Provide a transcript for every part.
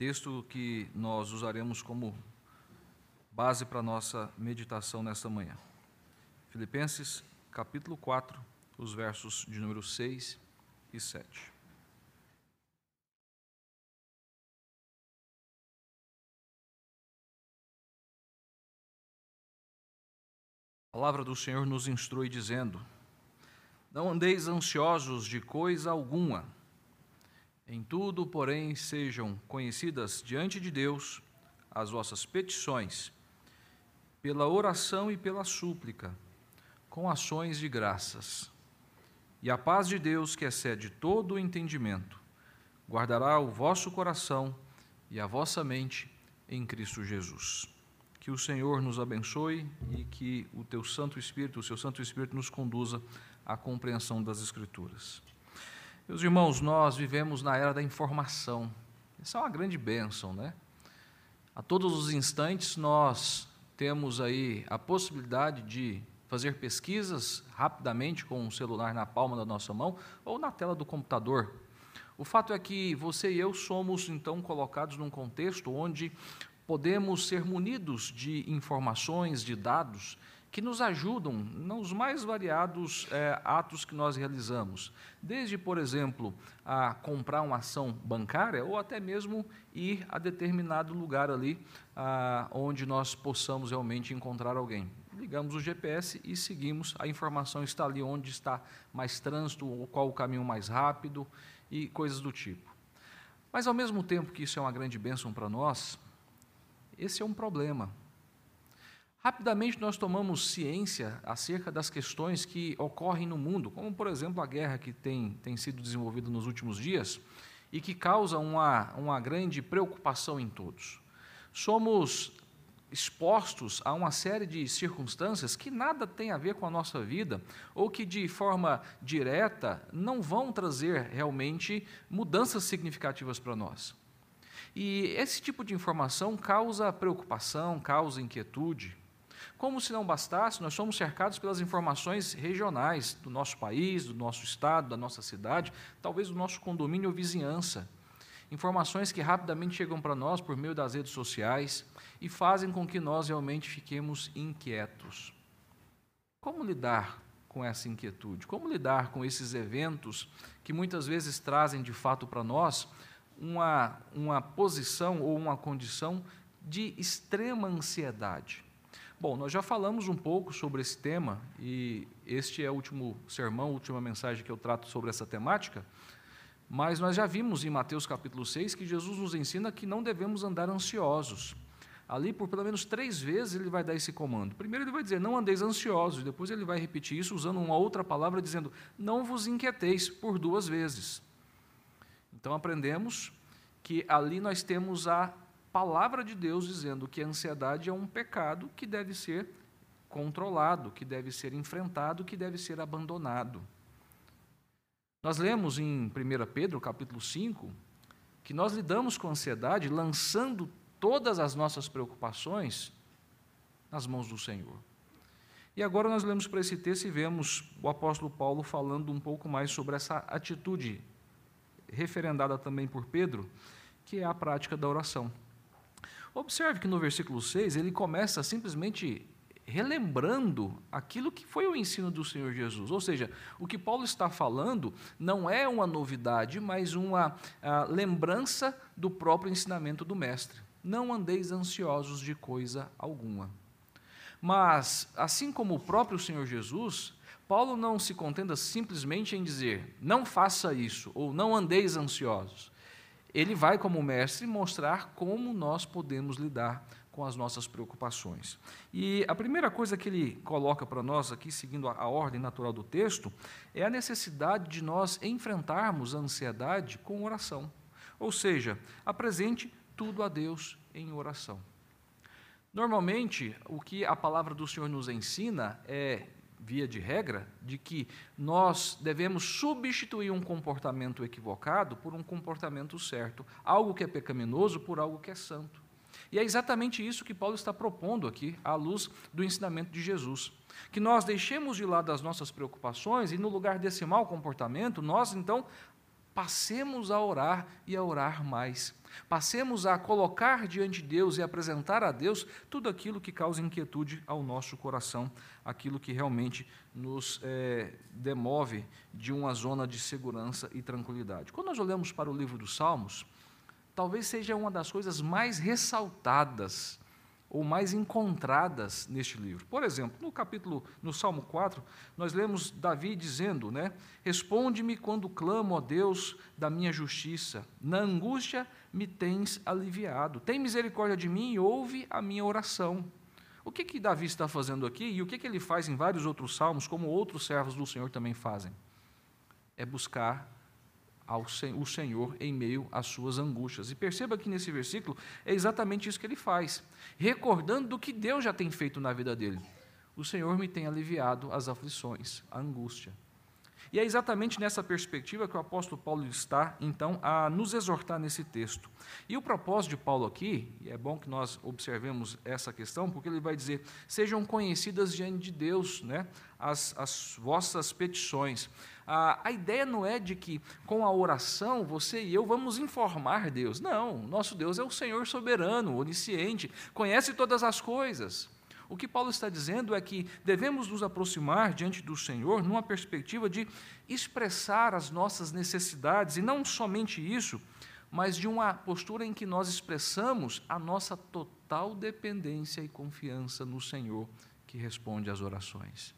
texto que nós usaremos como base para a nossa meditação nesta manhã. Filipenses, capítulo 4, os versos de número 6 e 7. A palavra do Senhor nos instrui dizendo: Não andeis ansiosos de coisa alguma. Em tudo, porém, sejam conhecidas diante de Deus as vossas petições, pela oração e pela súplica, com ações de graças. E a paz de Deus, que excede todo o entendimento, guardará o vosso coração e a vossa mente em Cristo Jesus. Que o Senhor nos abençoe e que o teu Santo Espírito, o seu Santo Espírito nos conduza à compreensão das Escrituras. Meus irmãos, nós vivemos na era da informação. Isso é uma grande bênção, né? A todos os instantes nós temos aí a possibilidade de fazer pesquisas rapidamente com o celular na palma da nossa mão ou na tela do computador. O fato é que você e eu somos então colocados num contexto onde podemos ser munidos de informações, de dados, que nos ajudam nos mais variados é, atos que nós realizamos. Desde, por exemplo, a comprar uma ação bancária ou até mesmo ir a determinado lugar ali a, onde nós possamos realmente encontrar alguém. Ligamos o GPS e seguimos, a informação está ali onde está mais trânsito, ou qual o caminho mais rápido e coisas do tipo. Mas, ao mesmo tempo que isso é uma grande bênção para nós, esse é um problema. Rapidamente nós tomamos ciência acerca das questões que ocorrem no mundo, como, por exemplo, a guerra que tem, tem sido desenvolvida nos últimos dias e que causa uma, uma grande preocupação em todos. Somos expostos a uma série de circunstâncias que nada tem a ver com a nossa vida ou que de forma direta não vão trazer realmente mudanças significativas para nós. E esse tipo de informação causa preocupação, causa inquietude. Como se não bastasse, nós somos cercados pelas informações regionais do nosso país, do nosso estado, da nossa cidade, talvez do nosso condomínio ou vizinhança. Informações que rapidamente chegam para nós por meio das redes sociais e fazem com que nós realmente fiquemos inquietos. Como lidar com essa inquietude? Como lidar com esses eventos que muitas vezes trazem de fato para nós uma, uma posição ou uma condição de extrema ansiedade. Bom, nós já falamos um pouco sobre esse tema e este é o último sermão, a última mensagem que eu trato sobre essa temática. Mas nós já vimos em Mateus capítulo 6 que Jesus nos ensina que não devemos andar ansiosos. Ali, por pelo menos três vezes, ele vai dar esse comando. Primeiro, ele vai dizer: Não andeis ansiosos. Depois, ele vai repetir isso usando uma outra palavra, dizendo: Não vos inquieteis, por duas vezes. Então aprendemos que ali nós temos a palavra de Deus dizendo que a ansiedade é um pecado que deve ser controlado, que deve ser enfrentado, que deve ser abandonado. Nós lemos em 1 Pedro, capítulo 5, que nós lidamos com a ansiedade lançando todas as nossas preocupações nas mãos do Senhor. E agora nós lemos para esse texto e vemos o apóstolo Paulo falando um pouco mais sobre essa atitude referendada também por Pedro, que é a prática da oração. Observe que no versículo 6 ele começa simplesmente relembrando aquilo que foi o ensino do Senhor Jesus. Ou seja, o que Paulo está falando não é uma novidade, mas uma lembrança do próprio ensinamento do Mestre. Não andeis ansiosos de coisa alguma. Mas, assim como o próprio Senhor Jesus, Paulo não se contenta simplesmente em dizer, não faça isso, ou não andeis ansiosos. Ele vai, como mestre, mostrar como nós podemos lidar com as nossas preocupações. E a primeira coisa que ele coloca para nós aqui, seguindo a ordem natural do texto, é a necessidade de nós enfrentarmos a ansiedade com oração. Ou seja, apresente tudo a Deus em oração. Normalmente, o que a palavra do Senhor nos ensina é via de regra, de que nós devemos substituir um comportamento equivocado por um comportamento certo, algo que é pecaminoso por algo que é santo. E é exatamente isso que Paulo está propondo aqui, à luz do ensinamento de Jesus. Que nós deixemos de lado as nossas preocupações e, no lugar desse mau comportamento, nós então Passemos a orar e a orar mais. Passemos a colocar diante de Deus e apresentar a Deus tudo aquilo que causa inquietude ao nosso coração, aquilo que realmente nos é, demove de uma zona de segurança e tranquilidade. Quando nós olhamos para o livro dos Salmos, talvez seja uma das coisas mais ressaltadas ou mais encontradas neste livro. Por exemplo, no capítulo, no Salmo 4, nós lemos Davi dizendo, né? Responde-me quando clamo a Deus da minha justiça. Na angústia me tens aliviado. Tem misericórdia de mim e ouve a minha oração. O que que Davi está fazendo aqui e o que que ele faz em vários outros salmos, como outros servos do Senhor também fazem? É buscar ao o Senhor em meio às suas angústias. E perceba que nesse versículo é exatamente isso que ele faz, recordando do que Deus já tem feito na vida dele. O Senhor me tem aliviado as aflições, a angústia. E é exatamente nessa perspectiva que o apóstolo Paulo está, então, a nos exortar nesse texto. E o propósito de Paulo aqui, e é bom que nós observemos essa questão, porque ele vai dizer: sejam conhecidas diante de Deus né, as, as vossas petições. A, a ideia não é de que com a oração você e eu vamos informar Deus. Não, nosso Deus é o Senhor soberano, onisciente, conhece todas as coisas. O que Paulo está dizendo é que devemos nos aproximar diante do Senhor numa perspectiva de expressar as nossas necessidades, e não somente isso, mas de uma postura em que nós expressamos a nossa total dependência e confiança no Senhor que responde às orações.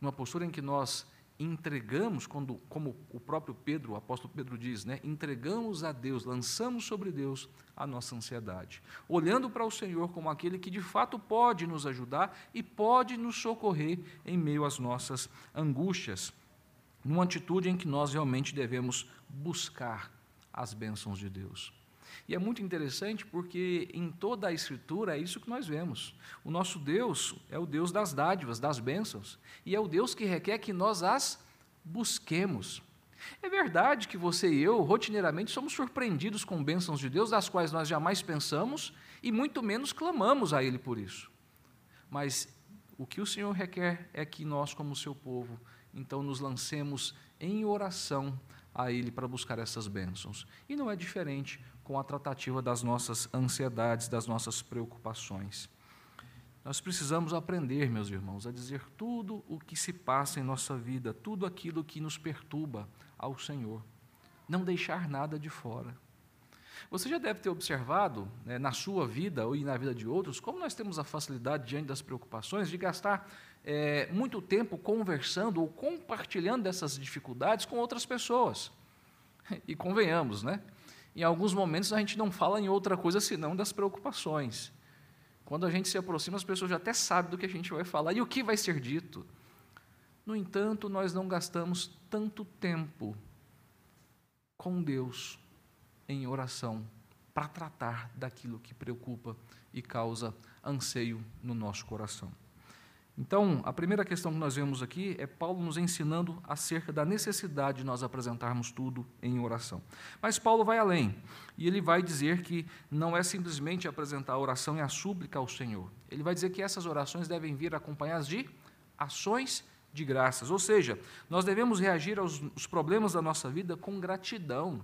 Uma postura em que nós entregamos, quando, como o próprio Pedro, o apóstolo Pedro diz, né, entregamos a Deus, lançamos sobre Deus a nossa ansiedade, olhando para o Senhor como aquele que de fato pode nos ajudar e pode nos socorrer em meio às nossas angústias, numa atitude em que nós realmente devemos buscar as bênçãos de Deus. E é muito interessante porque em toda a Escritura é isso que nós vemos. O nosso Deus é o Deus das dádivas, das bênçãos, e é o Deus que requer que nós as busquemos. É verdade que você e eu, rotineiramente, somos surpreendidos com bênçãos de Deus, das quais nós jamais pensamos e muito menos clamamos a Ele por isso. Mas o que o Senhor requer é que nós, como seu povo, então nos lancemos em oração a Ele para buscar essas bênçãos. E não é diferente com a tratativa das nossas ansiedades, das nossas preocupações. Nós precisamos aprender, meus irmãos, a dizer tudo o que se passa em nossa vida, tudo aquilo que nos perturba ao Senhor. Não deixar nada de fora. Você já deve ter observado né, na sua vida ou na vida de outros como nós temos a facilidade, diante das preocupações, de gastar é, muito tempo conversando ou compartilhando dessas dificuldades com outras pessoas. E convenhamos, né? Em alguns momentos a gente não fala em outra coisa senão das preocupações. Quando a gente se aproxima, as pessoas já até sabem do que a gente vai falar e o que vai ser dito. No entanto, nós não gastamos tanto tempo com Deus em oração para tratar daquilo que preocupa e causa anseio no nosso coração. Então, a primeira questão que nós vemos aqui é Paulo nos ensinando acerca da necessidade de nós apresentarmos tudo em oração. Mas Paulo vai além, e ele vai dizer que não é simplesmente apresentar a oração e a súplica ao Senhor. Ele vai dizer que essas orações devem vir acompanhadas de ações de graças, ou seja, nós devemos reagir aos problemas da nossa vida com gratidão,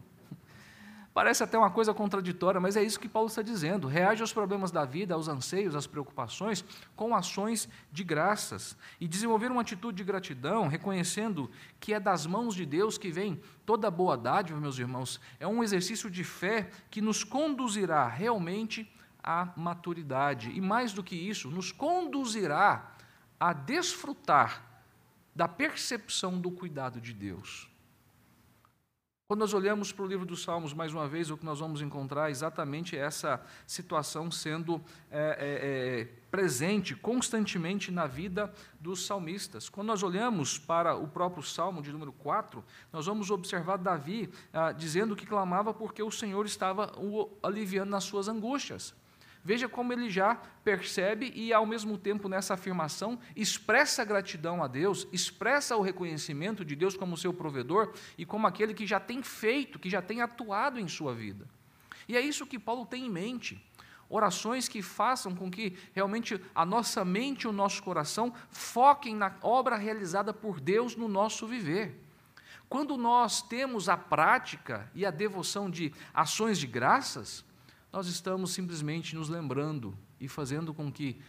Parece até uma coisa contraditória, mas é isso que Paulo está dizendo. Reage aos problemas da vida, aos anseios, às preocupações, com ações de graças. E desenvolver uma atitude de gratidão, reconhecendo que é das mãos de Deus que vem toda boa dádiva, meus irmãos, é um exercício de fé que nos conduzirá realmente à maturidade. E mais do que isso, nos conduzirá a desfrutar da percepção do cuidado de Deus. Quando nós olhamos para o livro dos Salmos, mais uma vez, o que nós vamos encontrar é exatamente essa situação sendo é, é, é, presente constantemente na vida dos salmistas. Quando nós olhamos para o próprio Salmo de número 4, nós vamos observar Davi ah, dizendo que clamava porque o Senhor estava o aliviando nas suas angústias. Veja como ele já percebe e, ao mesmo tempo, nessa afirmação, expressa gratidão a Deus, expressa o reconhecimento de Deus como seu provedor e como aquele que já tem feito, que já tem atuado em sua vida. E é isso que Paulo tem em mente. Orações que façam com que realmente a nossa mente e o nosso coração foquem na obra realizada por Deus no nosso viver. Quando nós temos a prática e a devoção de ações de graças, nós estamos simplesmente nos lembrando e fazendo com que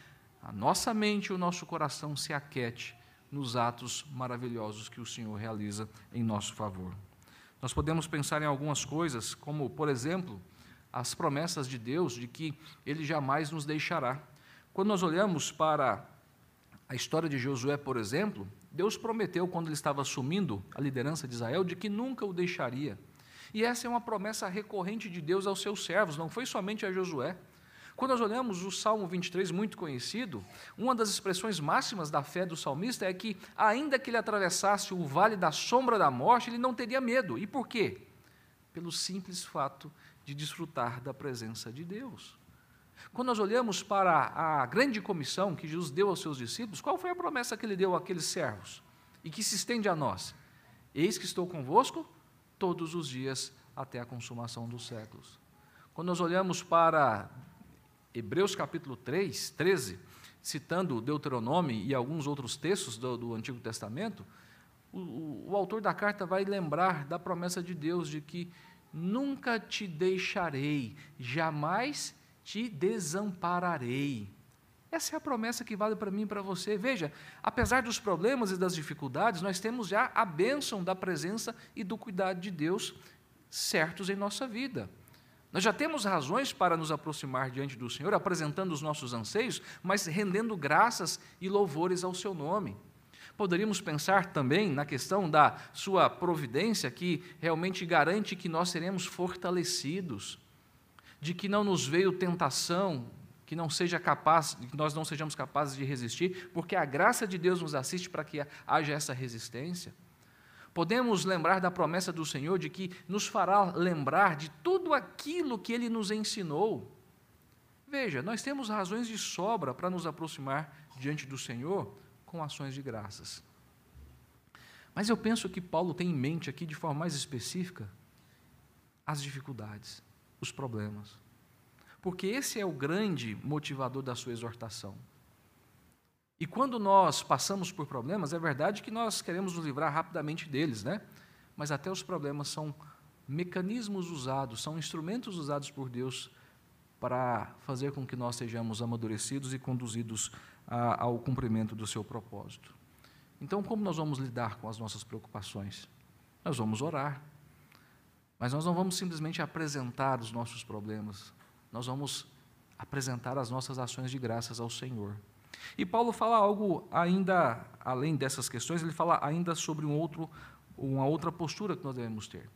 a nossa mente e o nosso coração se aquete nos atos maravilhosos que o Senhor realiza em nosso favor. Nós podemos pensar em algumas coisas, como, por exemplo, as promessas de Deus de que Ele jamais nos deixará. Quando nós olhamos para a história de Josué, por exemplo, Deus prometeu, quando ele estava assumindo a liderança de Israel, de que nunca o deixaria. E essa é uma promessa recorrente de Deus aos seus servos, não foi somente a Josué. Quando nós olhamos o Salmo 23, muito conhecido, uma das expressões máximas da fé do salmista é que, ainda que ele atravessasse o vale da sombra da morte, ele não teria medo. E por quê? Pelo simples fato de desfrutar da presença de Deus. Quando nós olhamos para a grande comissão que Jesus deu aos seus discípulos, qual foi a promessa que ele deu àqueles servos? E que se estende a nós? Eis que estou convosco todos os dias até a consumação dos séculos. Quando nós olhamos para Hebreus capítulo 3, 13, citando Deuteronômio e alguns outros textos do, do Antigo Testamento, o, o, o autor da carta vai lembrar da promessa de Deus de que nunca te deixarei, jamais te desampararei. Essa é a promessa que vale para mim e para você. Veja, apesar dos problemas e das dificuldades, nós temos já a bênção da presença e do cuidado de Deus certos em nossa vida. Nós já temos razões para nos aproximar diante do Senhor, apresentando os nossos anseios, mas rendendo graças e louvores ao seu nome. Poderíamos pensar também na questão da sua providência, que realmente garante que nós seremos fortalecidos, de que não nos veio tentação, que não seja capaz, que nós não sejamos capazes de resistir, porque a graça de Deus nos assiste para que haja essa resistência. Podemos lembrar da promessa do Senhor de que nos fará lembrar de tudo aquilo que Ele nos ensinou. Veja, nós temos razões de sobra para nos aproximar diante do Senhor com ações de graças. Mas eu penso que Paulo tem em mente aqui, de forma mais específica, as dificuldades, os problemas. Porque esse é o grande motivador da sua exortação. E quando nós passamos por problemas, é verdade que nós queremos nos livrar rapidamente deles, né? Mas até os problemas são mecanismos usados, são instrumentos usados por Deus para fazer com que nós sejamos amadurecidos e conduzidos a, ao cumprimento do seu propósito. Então, como nós vamos lidar com as nossas preocupações? Nós vamos orar. Mas nós não vamos simplesmente apresentar os nossos problemas, nós vamos apresentar as nossas ações de graças ao Senhor. E Paulo fala algo ainda além dessas questões, ele fala ainda sobre um outro, uma outra postura que nós devemos ter.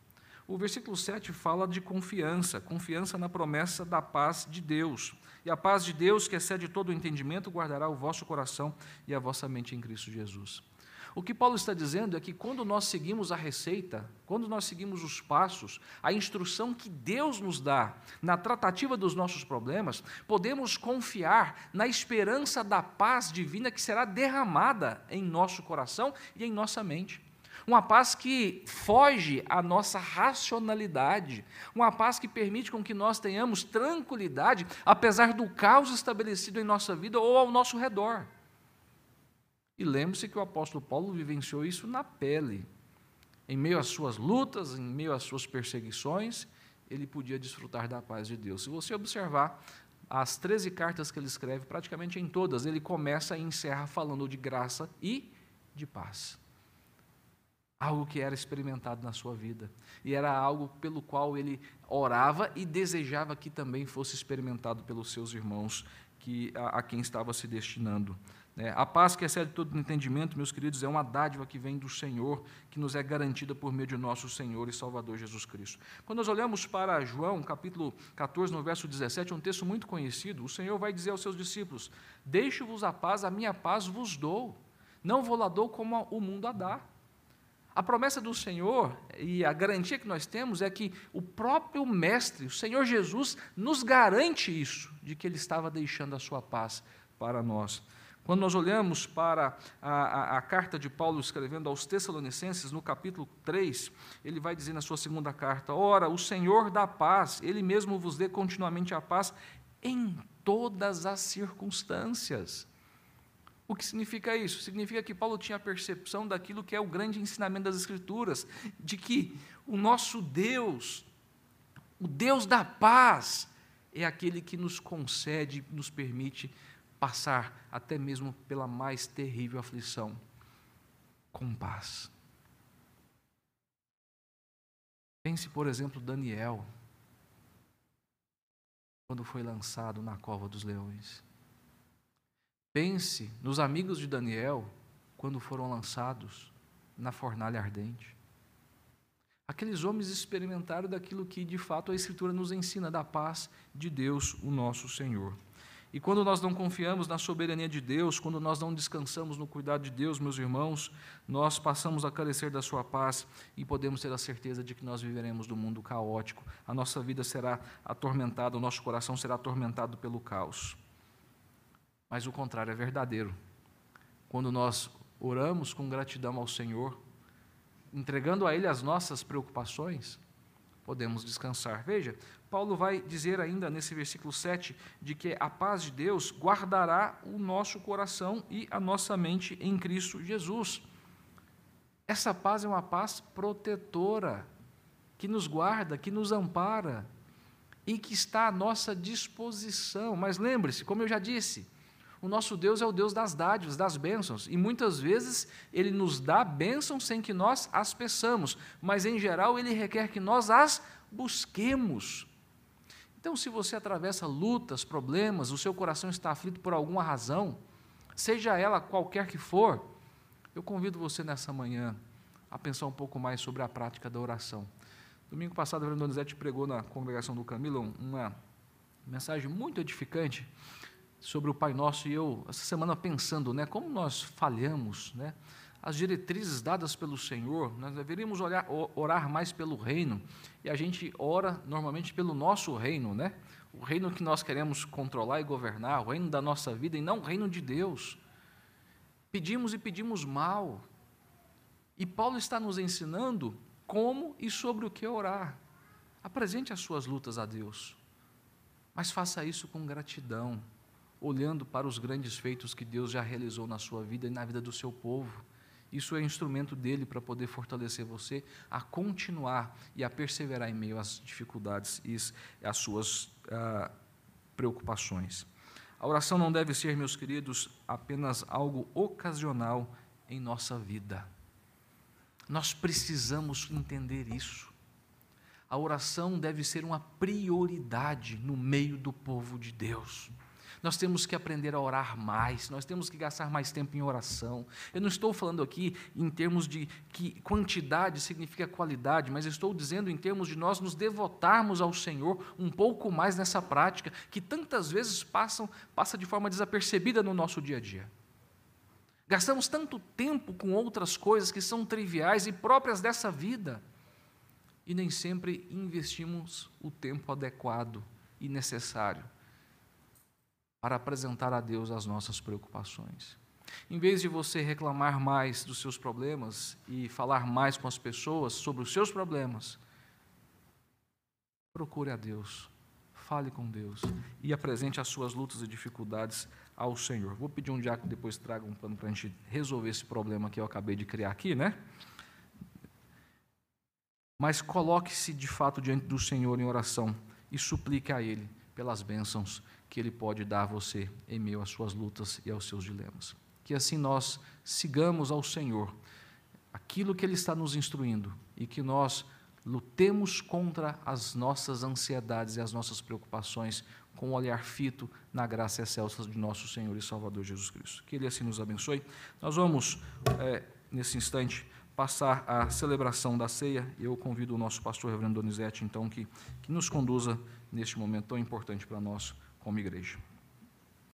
O versículo 7 fala de confiança, confiança na promessa da paz de Deus. E a paz de Deus, que excede todo o entendimento, guardará o vosso coração e a vossa mente em Cristo Jesus. O que Paulo está dizendo é que quando nós seguimos a receita, quando nós seguimos os passos, a instrução que Deus nos dá na tratativa dos nossos problemas, podemos confiar na esperança da paz divina que será derramada em nosso coração e em nossa mente. Uma paz que foge à nossa racionalidade, uma paz que permite com que nós tenhamos tranquilidade, apesar do caos estabelecido em nossa vida ou ao nosso redor. E lembre-se que o apóstolo Paulo vivenciou isso na pele. Em meio às suas lutas, em meio às suas perseguições, ele podia desfrutar da paz de Deus. Se você observar as 13 cartas que ele escreve, praticamente em todas, ele começa e encerra falando de graça e de paz. Algo que era experimentado na sua vida. E era algo pelo qual ele orava e desejava que também fosse experimentado pelos seus irmãos que, a, a quem estava se destinando. É, a paz que excede todo entendimento, meus queridos, é uma dádiva que vem do Senhor, que nos é garantida por meio de nosso Senhor e Salvador Jesus Cristo. Quando nós olhamos para João, capítulo 14, no verso 17, é um texto muito conhecido, o Senhor vai dizer aos seus discípulos: Deixo-vos a paz, a minha paz vos dou, não vou lá dou como o mundo a dá. A promessa do Senhor e a garantia que nós temos é que o próprio Mestre, o Senhor Jesus, nos garante isso, de que Ele estava deixando a sua paz para nós. Quando nós olhamos para a, a, a, carta de Paulo escrevendo aos Tessalonicenses, no capítulo 3, ele vai dizer na sua segunda carta: Ora, o Senhor da paz, ele mesmo vos dê continuamente a paz em todas as circunstâncias. O que significa isso? Significa que Paulo tinha a percepção daquilo que é o grande ensinamento das Escrituras, de que o nosso Deus, o Deus da paz, é aquele que nos concede, nos permite passar até mesmo pela mais terrível aflição com paz. Pense, por exemplo, Daniel, quando foi lançado na cova dos leões. Pense nos amigos de Daniel quando foram lançados na fornalha ardente. Aqueles homens experimentaram daquilo que de fato a Escritura nos ensina, da paz de Deus, o nosso Senhor. E quando nós não confiamos na soberania de Deus, quando nós não descansamos no cuidado de Deus, meus irmãos, nós passamos a carecer da sua paz e podemos ter a certeza de que nós viveremos no mundo caótico. A nossa vida será atormentada, o nosso coração será atormentado pelo caos. Mas o contrário é verdadeiro. Quando nós oramos com gratidão ao Senhor, entregando a Ele as nossas preocupações, podemos descansar. Veja, Paulo vai dizer ainda nesse versículo 7 de que a paz de Deus guardará o nosso coração e a nossa mente em Cristo Jesus. Essa paz é uma paz protetora, que nos guarda, que nos ampara e que está à nossa disposição. Mas lembre-se, como eu já disse, o nosso Deus é o Deus das dádivas, das bênçãos, e muitas vezes ele nos dá bênçãos sem que nós as peçamos, mas em geral ele requer que nós as busquemos. Então, se você atravessa lutas, problemas, o seu coração está aflito por alguma razão, seja ela qualquer que for, eu convido você nessa manhã a pensar um pouco mais sobre a prática da oração. Domingo passado, o Reverendo Donizete pregou na congregação do Camilo uma mensagem muito edificante sobre o Pai Nosso, e eu, essa semana, pensando, né, como nós falhamos, né, as diretrizes dadas pelo Senhor, nós deveríamos olhar, orar mais pelo reino, e a gente ora normalmente pelo nosso reino, né? O reino que nós queremos controlar e governar, o reino da nossa vida, e não o reino de Deus. Pedimos e pedimos mal. E Paulo está nos ensinando como e sobre o que orar. Apresente as suas lutas a Deus, mas faça isso com gratidão, olhando para os grandes feitos que Deus já realizou na sua vida e na vida do seu povo. Isso é instrumento dele para poder fortalecer você a continuar e a perseverar em meio às dificuldades e às suas ah, preocupações. A oração não deve ser, meus queridos, apenas algo ocasional em nossa vida. Nós precisamos entender isso. A oração deve ser uma prioridade no meio do povo de Deus. Nós temos que aprender a orar mais, nós temos que gastar mais tempo em oração. Eu não estou falando aqui em termos de que quantidade significa qualidade, mas estou dizendo em termos de nós nos devotarmos ao Senhor um pouco mais nessa prática que tantas vezes passam, passa de forma desapercebida no nosso dia a dia. Gastamos tanto tempo com outras coisas que são triviais e próprias dessa vida, e nem sempre investimos o tempo adequado e necessário para apresentar a Deus as nossas preocupações. Em vez de você reclamar mais dos seus problemas e falar mais com as pessoas sobre os seus problemas, procure a Deus, fale com Deus e apresente as suas lutas e dificuldades ao Senhor. Vou pedir um diácono depois traga um plano para a gente resolver esse problema que eu acabei de criar aqui, né? Mas coloque-se de fato diante do Senhor em oração e suplique a Ele pelas bênçãos que Ele pode dar a você em meio às suas lutas e aos seus dilemas. Que assim nós sigamos ao Senhor aquilo que Ele está nos instruindo e que nós lutemos contra as nossas ansiedades e as nossas preocupações com o olhar fito na graça excelsa de nosso Senhor e Salvador Jesus Cristo. Que Ele assim nos abençoe. Nós vamos, é, nesse instante, passar a celebração da ceia. Eu convido o nosso pastor, Reverendo Donizete, então, que, que nos conduza neste momento tão importante para nós como igreja.